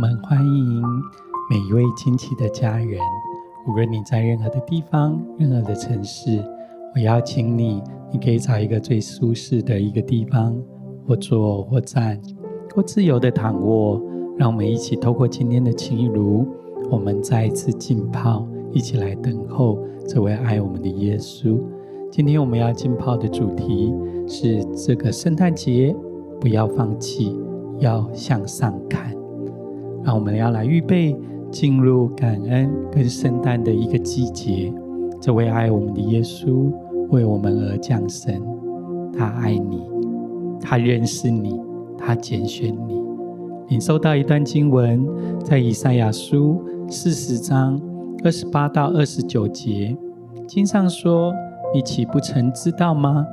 我们欢迎每一位亲戚的家人。无论你在任何的地方、任何的城市，我邀请你，你可以找一个最舒适的一个地方，或坐或站，或自由的躺卧。让我们一起透过今天的情如，我们再一次浸泡，一起来等候这位爱我们的耶稣。今天我们要浸泡的主题是这个圣诞节，不要放弃，要向上看。让我们要来预备进入感恩跟圣诞的一个季节。这位爱我们的耶稣为我们而降生，他爱你，他认识你，他拣选你。你收到一段经文，在以赛亚书四十章二十八到二十九节，经上说：“你岂不曾知道吗？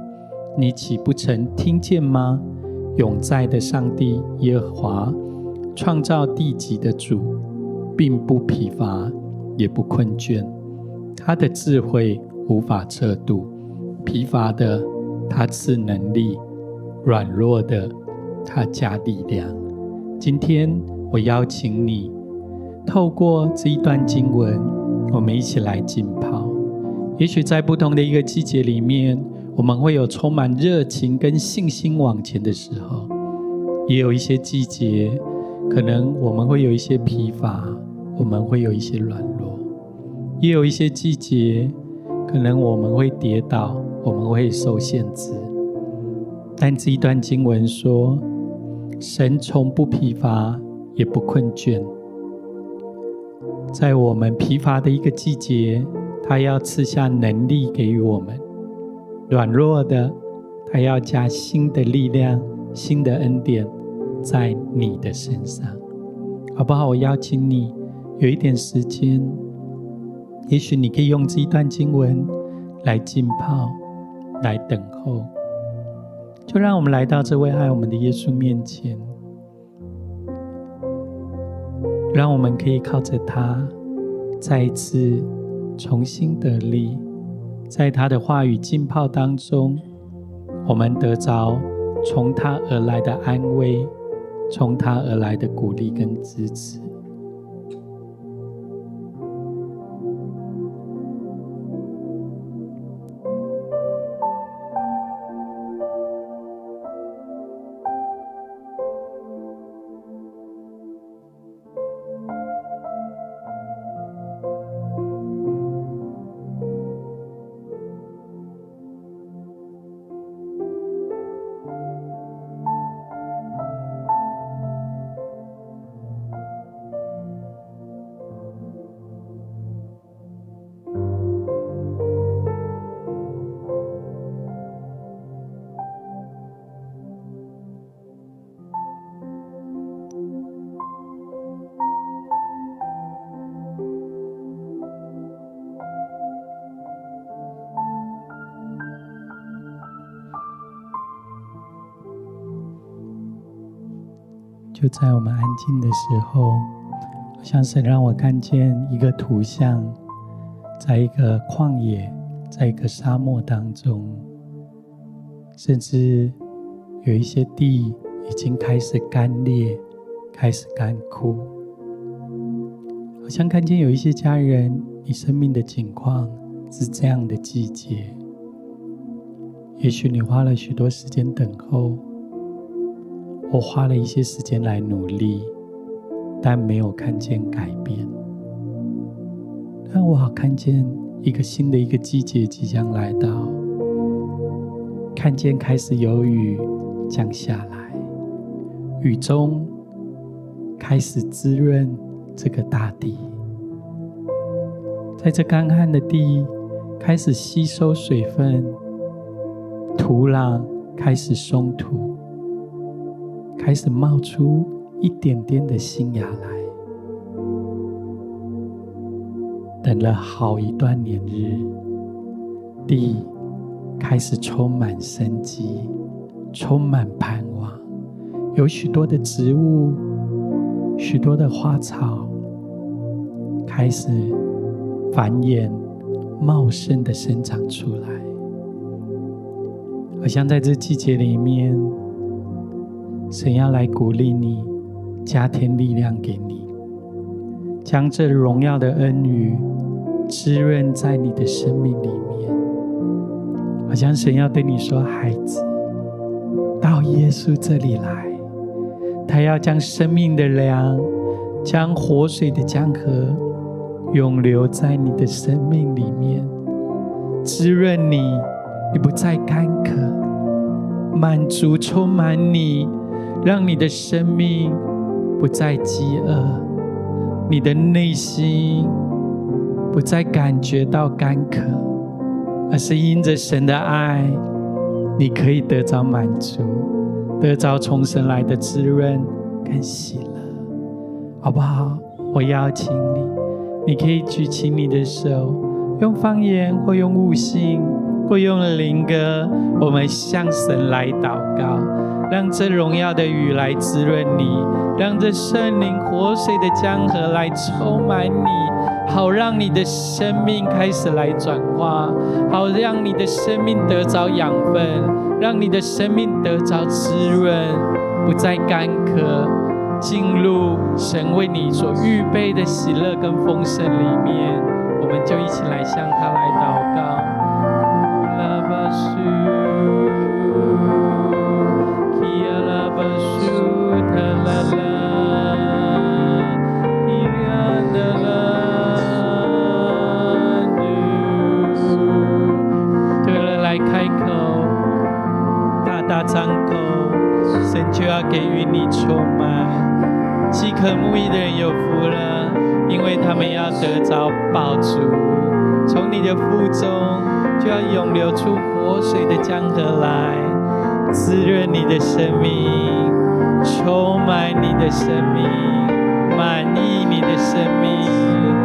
你岂不曾听见吗？永在的上帝耶和华。”创造地极的主，并不疲乏，也不困倦。他的智慧无法测度。疲乏的，他赐能力；软弱的，他加力量。今天，我邀请你，透过这一段经文，我们一起来浸泡。也许在不同的一个季节里面，我们会有充满热情跟信心往前的时候，也有一些季节。可能我们会有一些疲乏，我们会有一些软弱，也有一些季节，可能我们会跌倒，我们会受限制。但这一段经文说，神从不疲乏，也不困倦。在我们疲乏的一个季节，他要赐下能力给予我们；软弱的，他要加新的力量、新的恩典。在你的身上，好不好？我邀请你有一点时间，也许你可以用这一段经文来浸泡，来等候。就让我们来到这位爱我们的耶稣面前，让我们可以靠着他，再一次重新得力，在他的话语浸泡当中，我们得着从他而来的安慰。从他而来的鼓励跟支持。就在我们安静的时候，好像神让我看见一个图像，在一个旷野，在一个沙漠当中，甚至有一些地已经开始干裂，开始干枯。好像看见有一些家人，你生命的境况是这样的季节，也许你花了许多时间等候。我花了一些时间来努力，但没有看见改变。但我好看见一个新的一个季节即将来到，看见开始有雨降下来，雨中开始滋润这个大地，在这干旱的地开始吸收水分，土壤开始松土。开始冒出一点点的新芽来。等了好一段年日，地开始充满生机，充满盼望。有许多的植物，许多的花草开始繁衍，茂盛的生长出来。好像在这季节里面。神要来鼓励你，加添力量给你，将这荣耀的恩雨滋润在你的生命里面。好像神要对你说：“孩子，到耶稣这里来，他要将生命的粮，将活水的江河，永留在你的生命里面，滋润你，你不再干渴，满足充满你，让你的生命。”不再饥饿，你的内心不再感觉到干渴，而是因着神的爱，你可以得着满足，得着从神来的滋润跟喜乐，好不好？我邀请你，你可以举起你的手，用方言或用悟性或用灵歌，我们向神来祷告，让这荣耀的雨来滋润你。让这圣灵活水的江河来充满你，好让你的生命开始来转化，好让你的生命得着养分，让你的生命得着滋润，不再干渴，进入神为你所预备的喜乐跟丰盛里面，我们就一起来向他来祷渴慕义的人有福了，因为他们要得着宝足。从你的腹中就要涌流出活水的江河来，滋润你的生命，充满你的生命，满溢你的生命。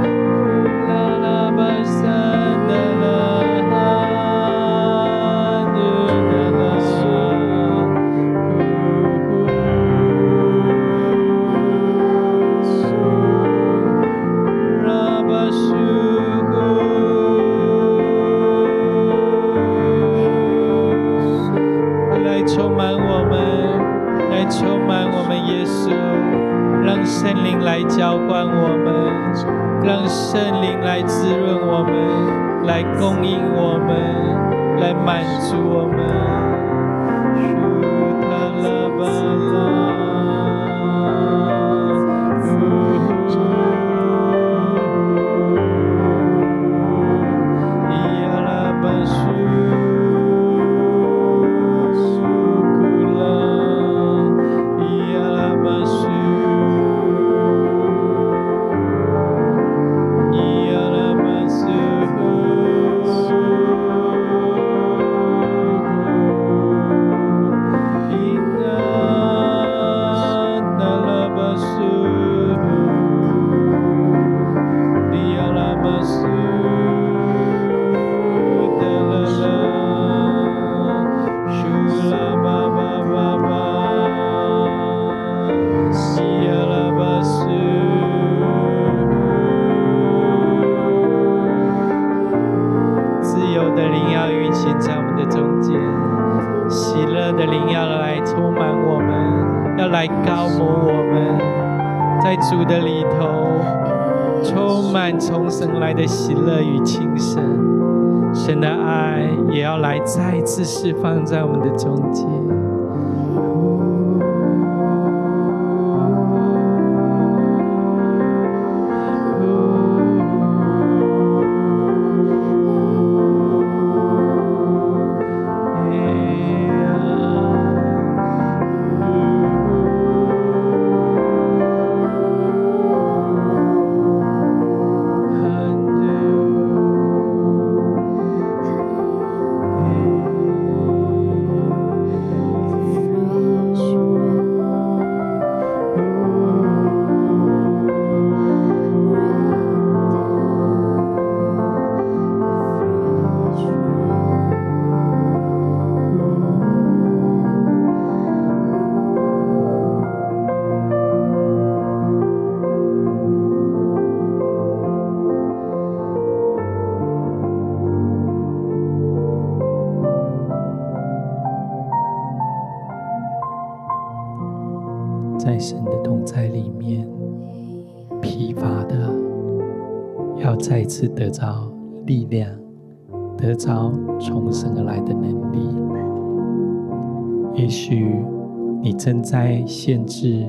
限制，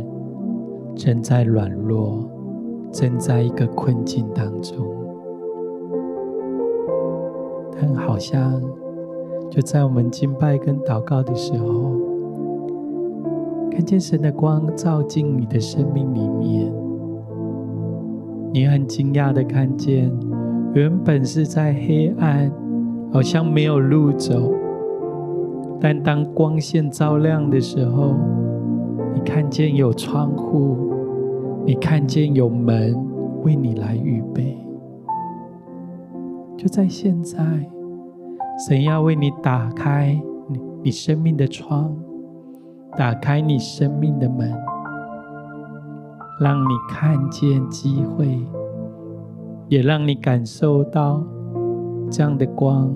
正在软弱，正在一个困境当中，但好像就在我们敬拜跟祷告的时候，看见神的光照进你的生命里面，你很惊讶的看见，原本是在黑暗，好像没有路走。但当光线照亮的时候，你看见有窗户，你看见有门为你来预备。就在现在，神要为你打开你你生命的窗，打开你生命的门，让你看见机会，也让你感受到这样的光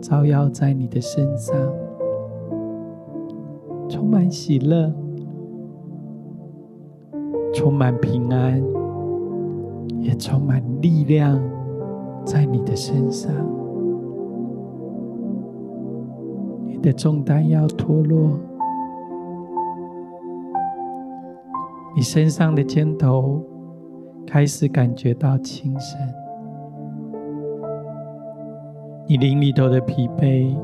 照耀在你的身上。充满喜乐，充满平安，也充满力量在你的身上。你的重担要脱落，你身上的肩头开始感觉到轻省，你灵里头的疲惫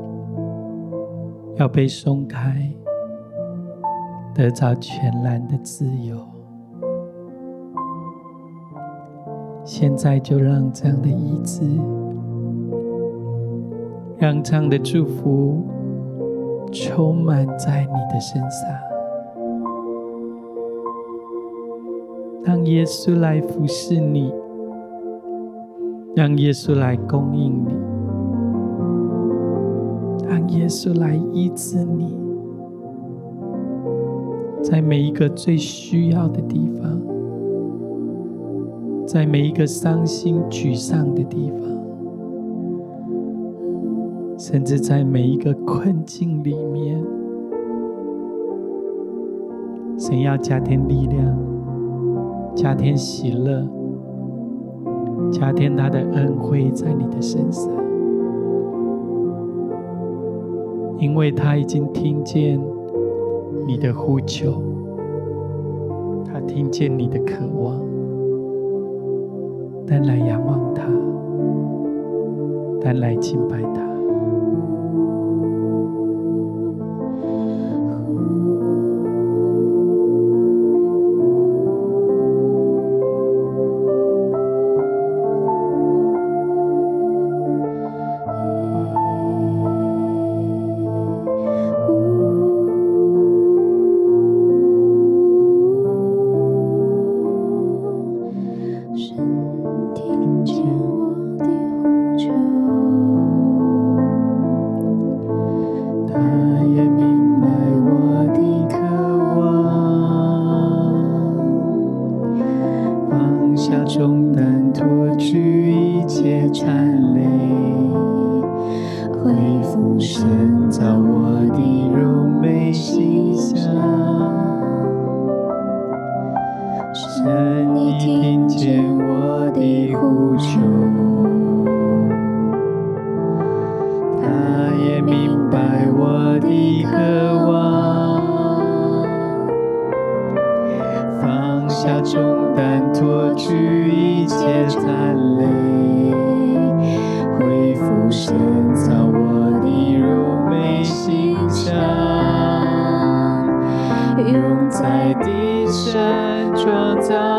要被松开。得着全然的自由，现在就让这样的医治，让这样的祝福充满在你的身上，让耶稣来服侍你，让耶稣来供应你，让耶稣来医治你。在每一个最需要的地方，在每一个伤心沮丧的地方，甚至在每一个困境里面，神要加添力量，加添喜乐，加添他的恩惠在你的身上，因为他已经听见。你的呼求，他听见你的渴望，但来仰望他，但来敬拜他。明白我的渴望，放下重担，脱去一切残累，恢复深造我的柔美形象，用在地上创造。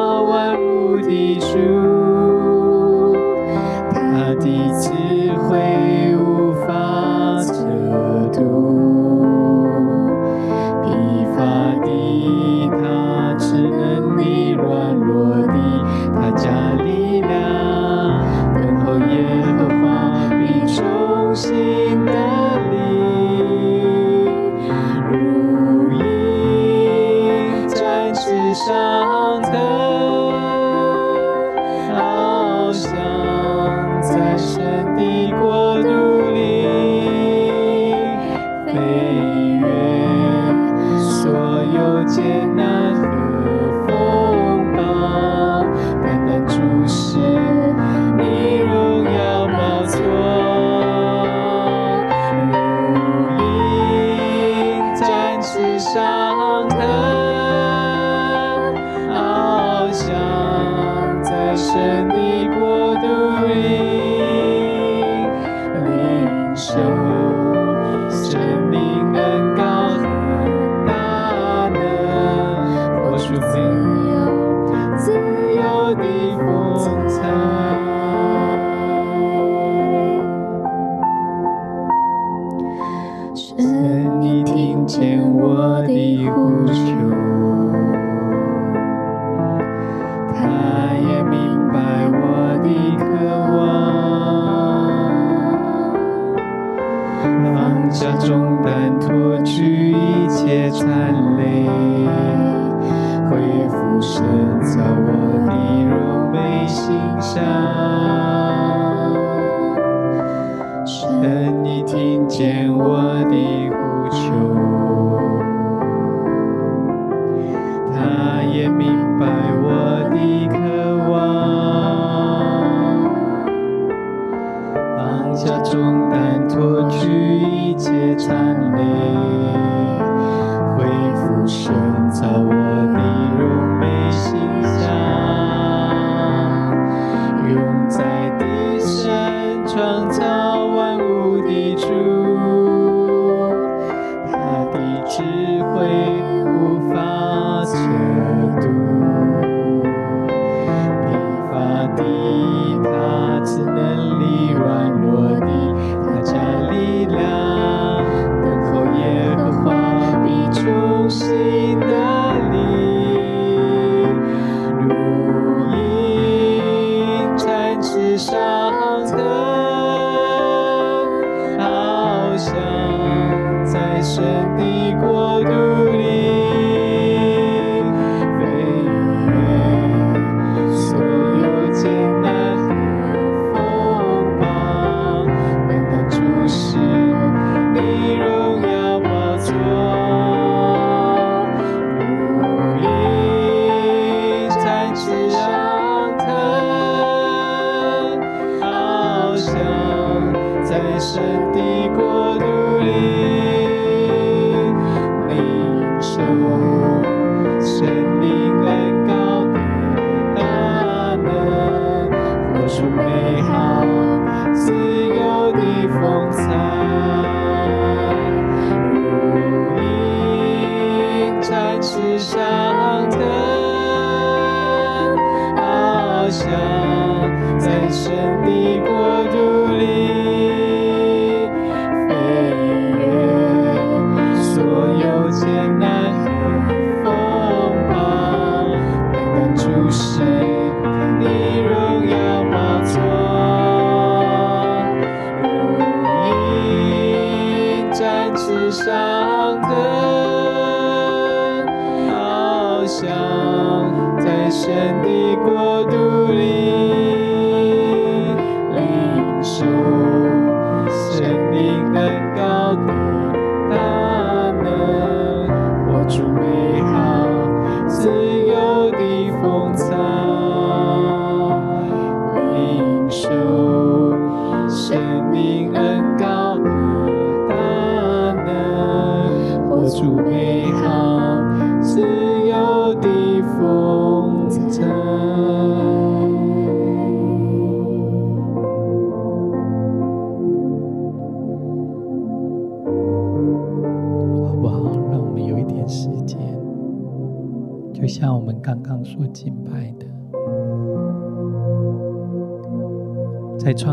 joy.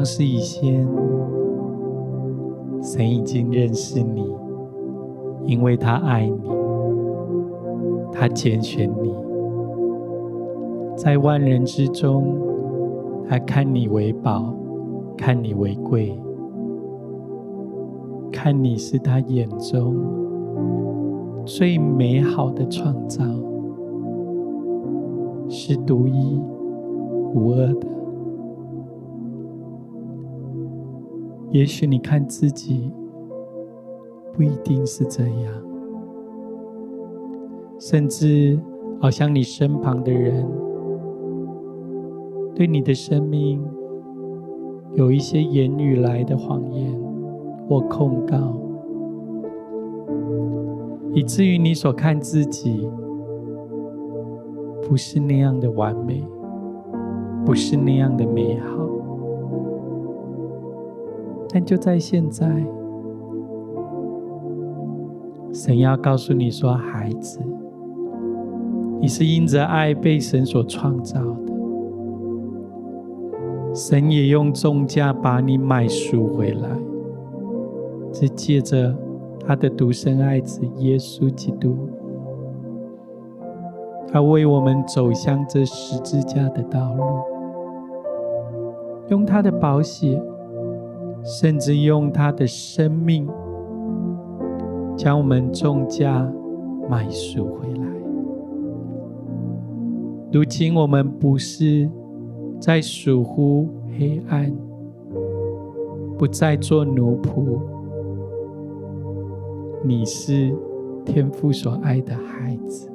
是以前，神已经认识你，因为他爱你，他拣选你，在万人之中，他看你为宝，看你为贵，看你是他眼中最美好的创造。是独一无二的。也许你看自己不一定是这样，甚至好像你身旁的人对你的生命有一些言语来的谎言或控告，以至于你所看自己。不是那样的完美，不是那样的美好，但就在现在，神要告诉你说：“孩子，你是因着爱被神所创造的，神也用重价把你买赎回来，是借着他的独生爱子耶稣基督，他为我们走向这十字架的道路，用他的宝血，甚至用他的生命，将我们重价买赎回来。如今我们不是在属乎黑暗，不再做奴仆。你是天父所爱的孩子，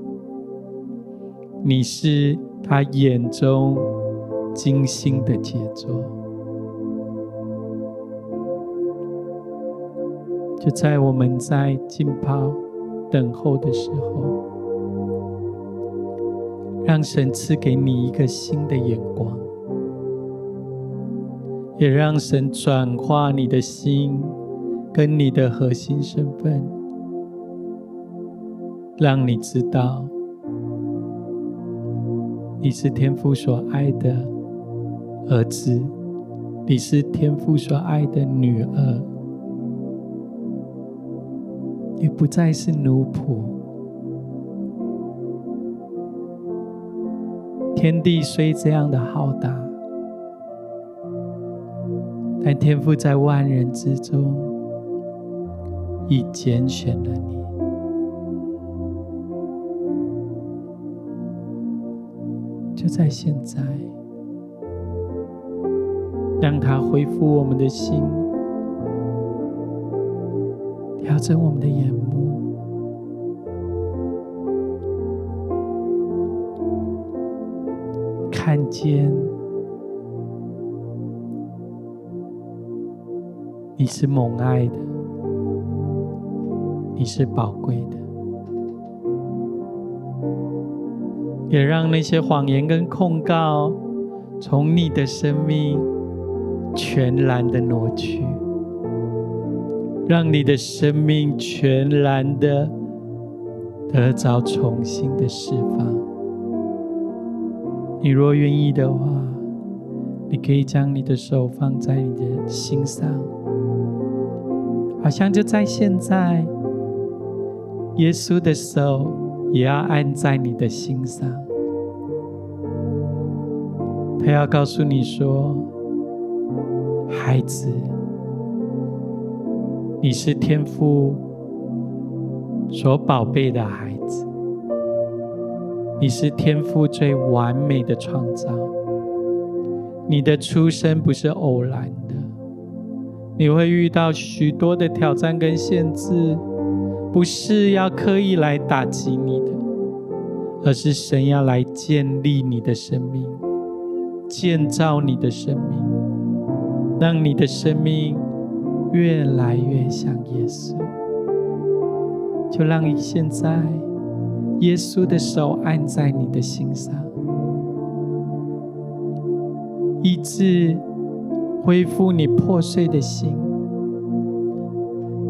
你是他眼中精心的杰作。就在我们在浸泡等候的时候。让神赐给你一个新的眼光，也让神转化你的心跟你的核心身份，让你知道你是天父所爱的儿子，你是天父所爱的女儿，你不再是奴仆。天地虽这样的浩大，但天父在万人之中已拣选了你，就在现在，让他恢复我们的心，调整我们的眼目。看见你是蒙爱的，你是宝贵的，也让那些谎言跟控告从你的生命全然的挪去，让你的生命全然的得着重新的释放。你若愿意的话，你可以将你的手放在你的心上，好像就在现在，耶稣的手也要按在你的心上。他要告诉你说：“孩子，你是天父所宝贝的孩子。”你是天父最完美的创造，你的出生不是偶然的，你会遇到许多的挑战跟限制，不是要刻意来打击你的，而是神要来建立你的生命，建造你的生命，让你的生命越来越像耶稣。就让你现在。耶稣的手按在你的心上，医治恢复你破碎的心，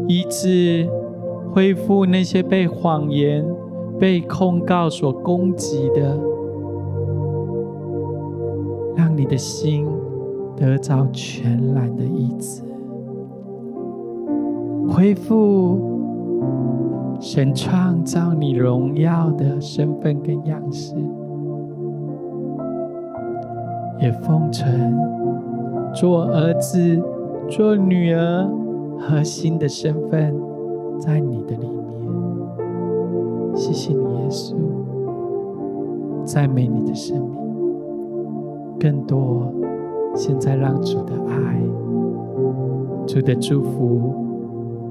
医治恢复那些被谎言、被控告所攻击的，让你的心得着全然的医治，恢复。神创造你荣耀的身份跟样式，也封存做儿子、做女儿核心的身份在你的里面。谢谢你，耶稣，赞美你的生命。更多，现在让主的爱、主的祝福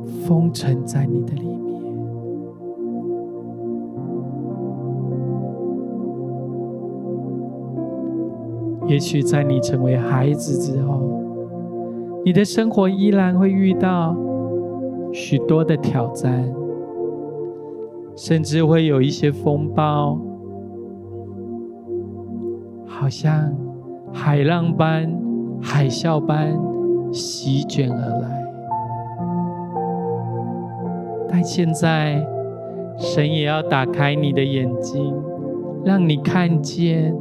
封存在你的里面。也许在你成为孩子之后，你的生活依然会遇到许多的挑战，甚至会有一些风暴，好像海浪般、海啸般席卷而来。但现在，神也要打开你的眼睛，让你看见，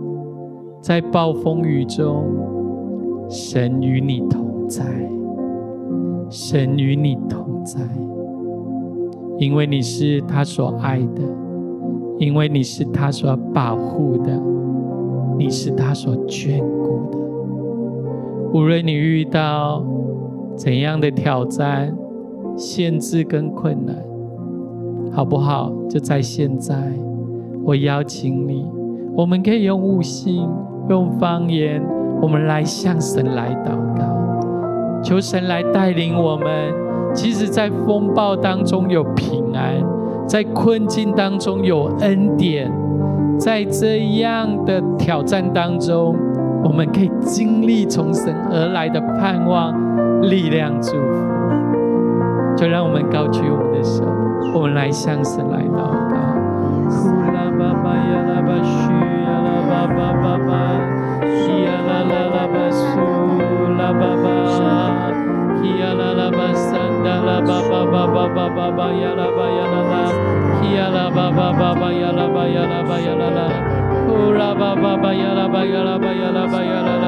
在暴风雨中，神与你同在，神与你同在，因为你是他所爱的，因为你是他所保护的，你是他所眷顾的。无论你遇到怎样的挑战、限制跟困难，好不好？就在现在。我邀请你，我们可以用悟性、用方言，我们来向神来祷告，求神来带领我们。其实，在风暴当中有平安，在困境当中有恩典，在这样的挑战当中，我们可以经历从神而来的盼望、力量、祝福。就让我们高举我们的手，我们来向神来祷告。巴巴呀啦巴西呀啦巴巴巴巴，呀啦啦啦巴苏啦巴巴，呀啦啦巴桑达啦巴巴巴巴巴巴巴呀啦巴呀啦啦，呀啦巴巴巴巴呀啦巴呀啦巴呀啦啦，呼啦巴巴巴呀啦巴呀啦巴呀啦巴呀啦。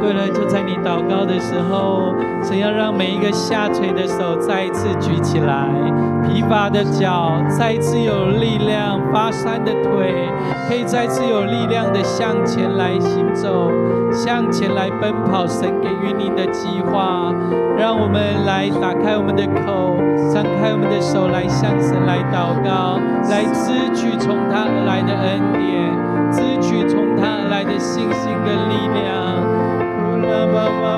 对了，就在你祷告的时候，神要让每一个下垂的手再一次举起来，疲乏的脚再一次有力量，发酸的腿可以再次有力量的向前来行走，向前来奔跑。神给予你的计划，让我们来打开我们的口，张开我们的手来向神来祷告，来支取从他而来的恩典，支取从他而来的信心跟力量。拉巴巴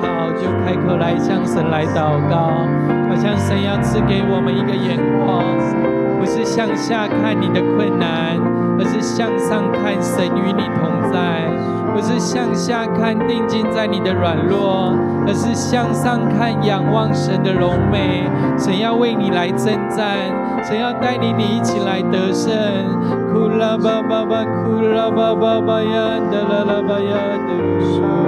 刚好就开口来向神来祷告，好像神要赐给我们一个眼光，不是向下看你的困难，而是向上看神与你同在；不是向下看定睛在你的软弱，而是向上看仰望神的荣美。神要为你来征战，神要带领你一起来得胜。库拉巴巴巴，库拉巴巴巴呀，德拉拉巴呀，德。伊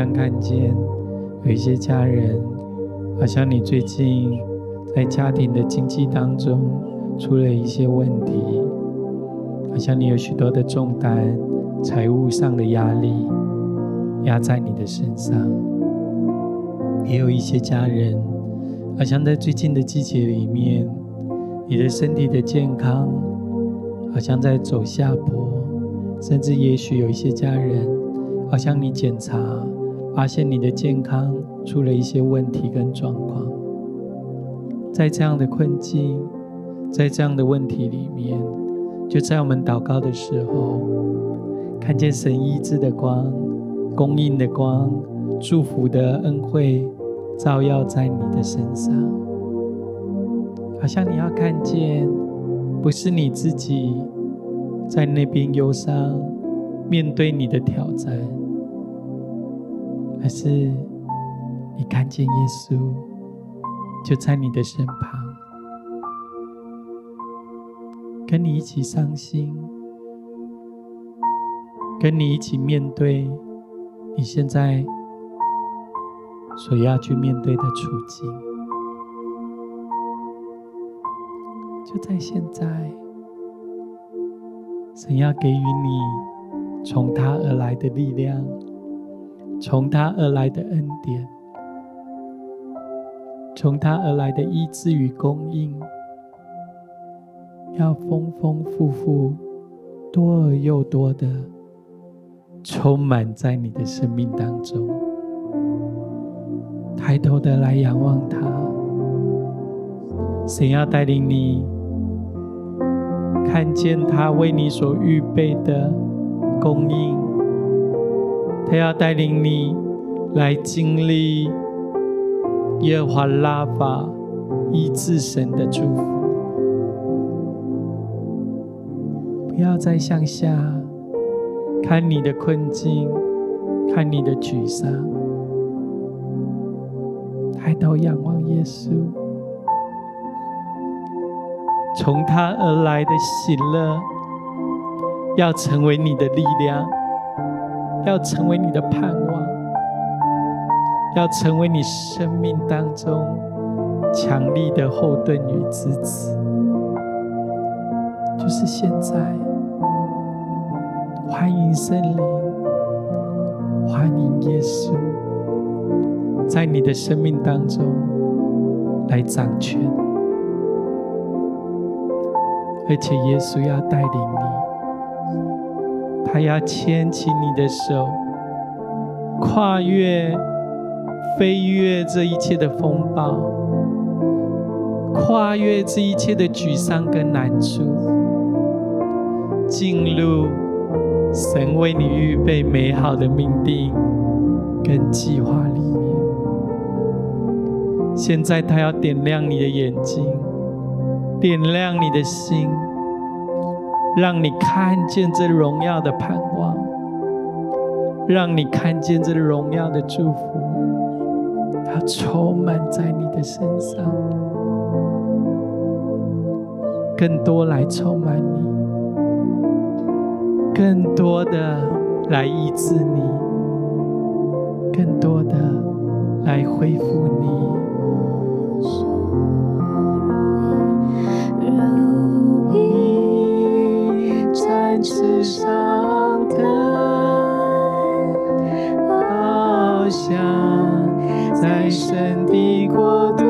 拉巴苏。有一些家人，好像你最近在家庭的经济当中出了一些问题，好像你有许多的重担、财务上的压力压在你的身上。也有一些家人，好像在最近的季节里面，你的身体的健康好像在走下坡，甚至也许有一些家人，好像你检查。发现你的健康出了一些问题跟状况，在这样的困境，在这样的问题里面，就在我们祷告的时候，看见神医治的光、供应的光、祝福的恩惠照耀在你的身上，好像你要看见，不是你自己在那边忧伤，面对你的挑战。而是你看见耶稣就在你的身旁，跟你一起伤心，跟你一起面对你现在所要去面对的处境，就在现在，神要给予你从他而来的力量，从他而来的恩典，从他而来的医治与供应，要丰丰富富、多而又多的充满在你的生命当中。抬头的来仰望他，神要带领你看见他为你所预备的供应，他要带领你来经历。耶和华拉法医治神的祝福，不要再向下看你的困境，看你的沮丧，抬头仰望耶稣，从他而来的喜乐，要成为你的力量，要成为你的盼望。要成为你生命当中强力的后盾与支持，就是现在。欢迎圣灵，欢迎耶稣，在你的生命当中来掌权，而且耶稣要带领你，他要牵起你的手，跨越。飞越这一切的风暴，跨越这一切的沮丧跟难处，进入神为你预备美好的命定跟计划里面。现在他要点亮你的眼睛，点亮你的心，让你看见这荣耀的盼望，让你看见这荣耀的祝福。它充满在你的身上，更多来充满你，更多的来医治你，更多的来恢复你。池上腾，翱翔。在神的国度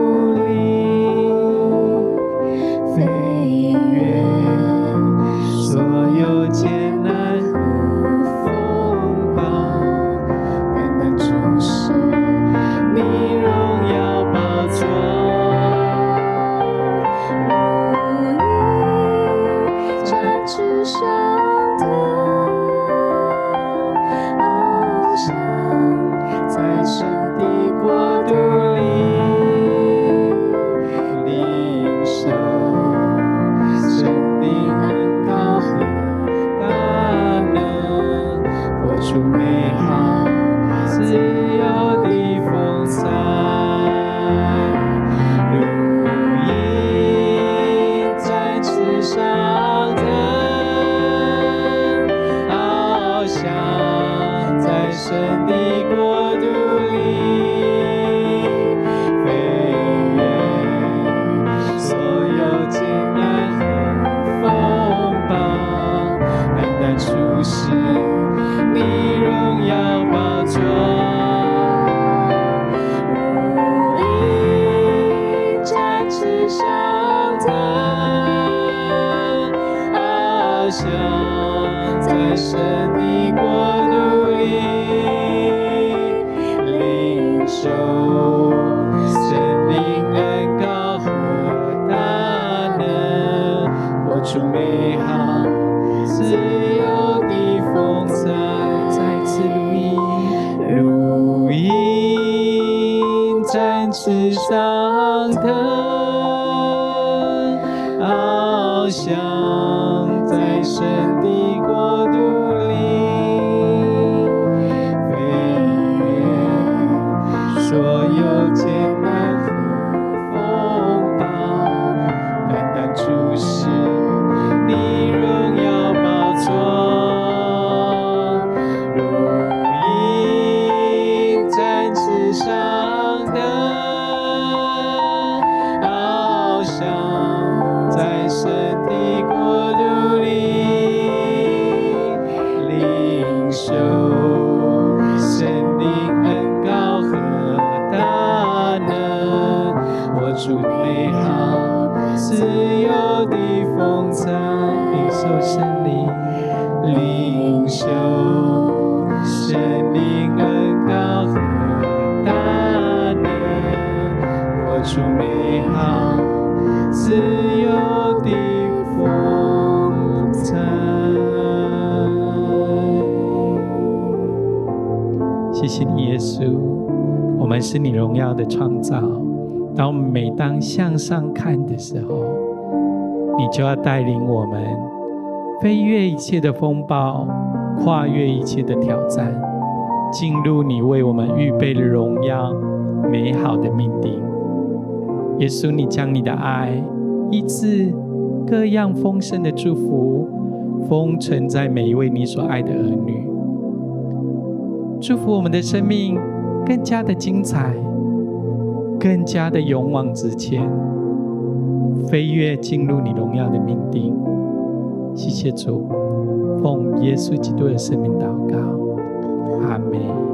我们是你荣耀的创造。当我们每当向上看的时候，你就要带领我们飞越一切的风暴，跨越一切的挑战，进入你为我们预备的荣耀、美好的命定。耶稣，你将你的爱、医治、各样丰盛的祝福，封存在每一位你所爱的儿女，祝福我们的生命更加的精彩。更加的勇往直前，飞跃进入你荣耀的命定。谢谢主，奉耶稣基督的生命祷告，阿门。